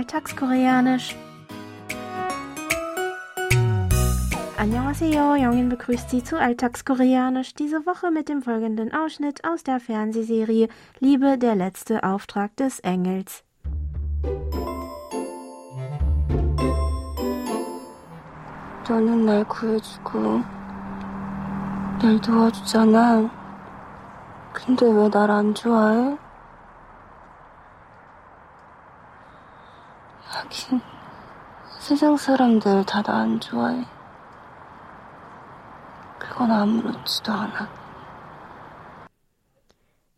Alltagskoreanisch. Annyeonghaseyo, Jongin begrüßt Sie zu Alltagskoreanisch, diese Woche mit dem folgenden Ausschnitt aus der Fernsehserie Liebe, der letzte Auftrag des Engels. 너는 날 구해주고 날 도와주잖아. 근데 왜 날 안 좋아해? 하긴 세상 사람들 다 나 안 좋아해. 그건 아무렇지도 않아.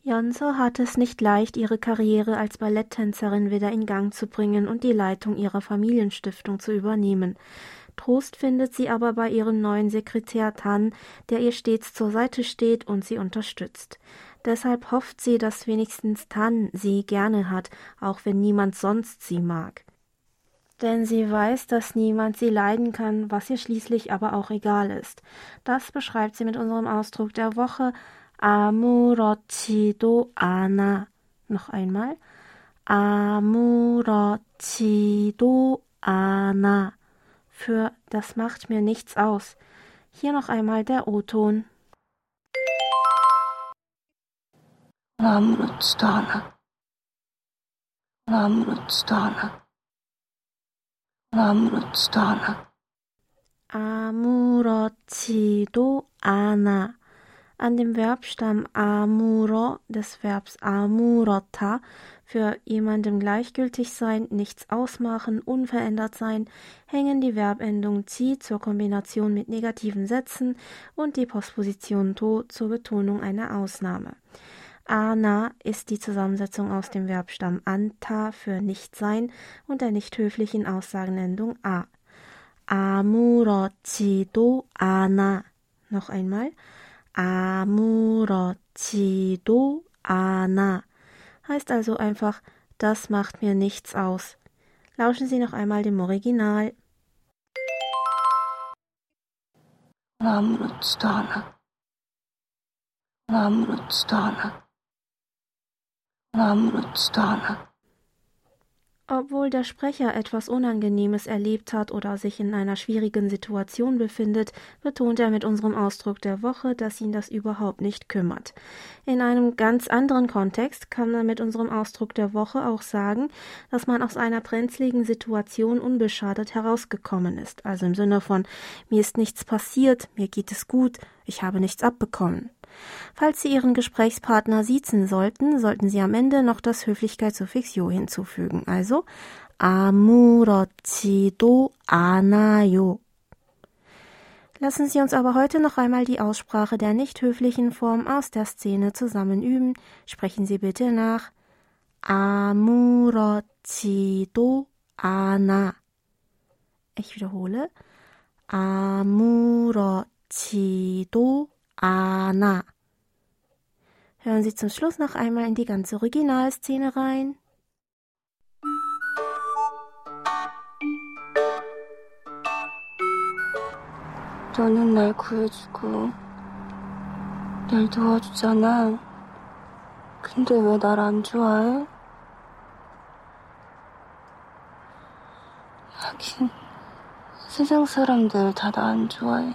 Jonse hat es nicht leicht, ihre Karriere als Balletttänzerin wieder in Gang zu bringen und die Leitung ihrer Familienstiftung zu übernehmen. Trost findet sie aber bei ihrem neuen Sekretär Tan, der ihr stets zur Seite steht und sie unterstützt. Deshalb hofft sie, dass wenigstens Tan sie gerne hat, auch wenn niemand sonst sie mag. Denn sie weiß, dass niemand sie leiden kann, was ihr schließlich aber auch egal ist. Das beschreibt sie mit unserem Ausdruck der Woche 아무렇지도 않아. Noch einmal. 아무렇지도 않아 für das macht mir nichts aus. Hier noch einmal der O-Ton. 아무렇지도 않아. 아무렇지도 않아. 아무렇지도 않아. 아무렇지도 않아. An dem Verbstamm amuro des Verbs amurota für jemandem gleichgültig sein, nichts ausmachen, unverändert sein, hängen die Verbendung ci zur Kombination mit negativen Sätzen und die Postposition to zur Betonung einer Ausnahme. Ana ist die Zusammensetzung aus dem Verbstamm anta für nicht sein und der nicht höflichen Aussagenendung a. 아무렇지도 않아. Noch einmal. 아무렇지도 않아 heißt also einfach, das macht mir nichts aus. Lauschen Sie noch einmal dem Original. 아무렇지도 않아. 아무렇지도 않아. Obwohl der Sprecher etwas Unangenehmes erlebt hat oder sich in einer schwierigen Situation befindet, betont er mit unserem Ausdruck der Woche, dass ihn das überhaupt nicht kümmert. In einem ganz anderen Kontext kann er mit unserem Ausdruck der Woche auch sagen, dass man aus einer brenzligen Situation unbeschadet herausgekommen ist, also im Sinne von mir ist nichts passiert, mir geht es gut, ich habe nichts abbekommen. Falls Sie Ihren Gesprächspartner siezen sollten, sollten Sie am Ende noch das Höflichkeitssuffix yo hinzufügen. Also 아무렇지도 않아요. Lassen Sie uns aber heute noch einmal die Aussprache der nicht höflichen Form aus der Szene zusammen üben. Sprechen Sie bitte nach 아무렇지도 않아. Ich wiederhole. 아무렇지도 Anna. Hören Sie zum Schluss noch einmal in die ganze Originalszene rein. 너는 날 구해주고 날 도와주잖아. 근데 왜 날 안 좋아해? 하긴 세상 사람들 다 나 안 좋아해.